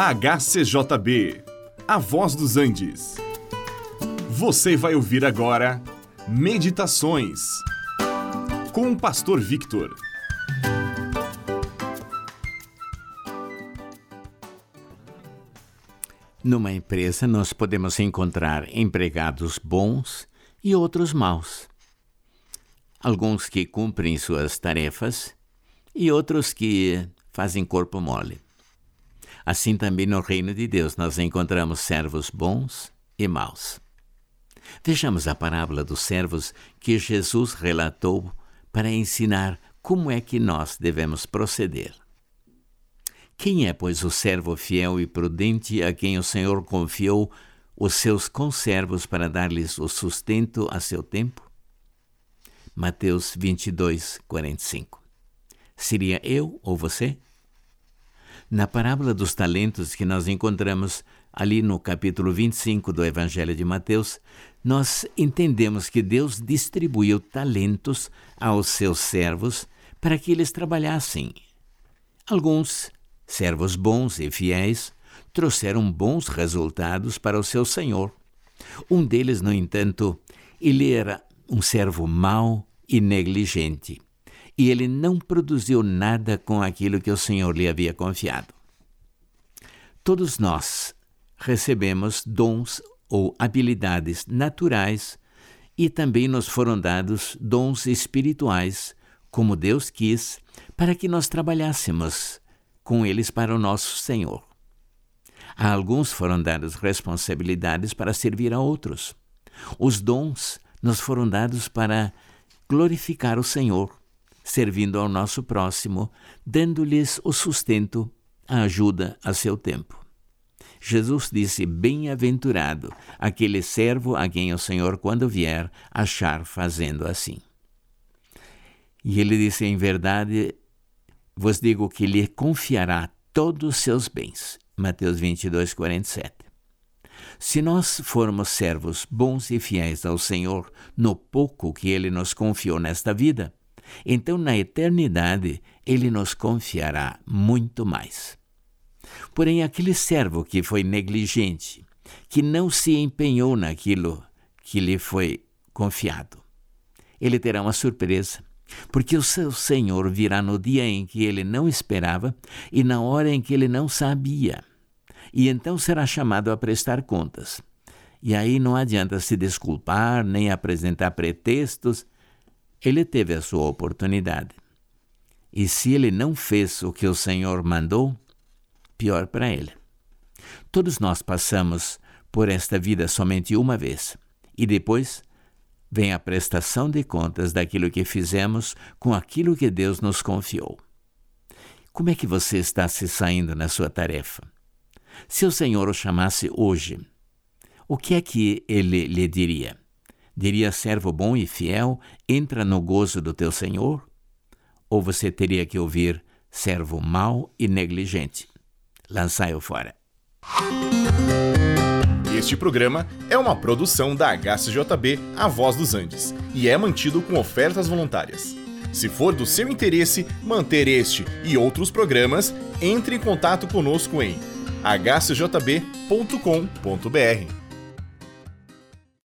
HCJB, A Voz dos Andes. Você vai ouvir agora Meditações com o Pastor Victor. Numa empresa, nós podemos encontrar empregados bons e outros maus. Alguns que cumprem suas tarefas e outros que fazem corpo mole. Assim também no reino de Deus nós encontramos servos bons e maus. Vejamos a parábola dos servos que Jesus relatou para ensinar como é que nós devemos proceder. Quem é, pois, o servo fiel e prudente a quem o Senhor confiou os seus conservos para dar-lhes o sustento a seu tempo? Mateus 22, 45. Seria eu ou você? Na parábola dos talentos que nós encontramos ali no capítulo 25 do Evangelho de Mateus, nós entendemos que Deus distribuiu talentos aos seus servos para que eles trabalhassem. Alguns, servos bons e fiéis, trouxeram bons resultados para o seu senhor. Um deles, no entanto, ele era um servo mau e negligente e ele não produziu nada com aquilo que o Senhor lhe havia confiado. Todos nós recebemos dons ou habilidades naturais e também nos foram dados dons espirituais, como Deus quis, para que nós trabalhássemos com eles para o nosso Senhor. A alguns foram dadas responsabilidades para servir a outros. Os dons nos foram dados para glorificar o Senhor servindo ao nosso próximo, dando-lhes o sustento, a ajuda a seu tempo. Jesus disse: Bem-aventurado aquele servo a quem o Senhor, quando vier, achar fazendo assim. E ele disse: Em verdade, vos digo que lhe confiará todos os seus bens. Mateus 22, 47. Se nós formos servos bons e fiéis ao Senhor no pouco que ele nos confiou nesta vida, então na eternidade ele nos confiará muito mais. Porém, aquele servo que foi negligente, que não se empenhou naquilo que lhe foi confiado, ele terá uma surpresa, porque o seu Senhor virá no dia em que ele não esperava e na hora em que ele não sabia, e então será chamado a prestar contas. E aí não adianta se desculpar nem apresentar pretextos ele teve a sua oportunidade. E se ele não fez o que o Senhor mandou, pior para ele. Todos nós passamos por esta vida somente uma vez e depois vem a prestação de contas daquilo que fizemos com aquilo que Deus nos confiou. Como é que você está se saindo na sua tarefa? Se o Senhor o chamasse hoje, o que é que ele lhe diria? Diria servo bom e fiel, entra no gozo do teu senhor? Ou você teria que ouvir servo mau e negligente? Lançai-o fora. Este programa é uma produção da HCJB A Voz dos Andes e é mantido com ofertas voluntárias. Se for do seu interesse manter este e outros programas, entre em contato conosco em hcjb.com.br.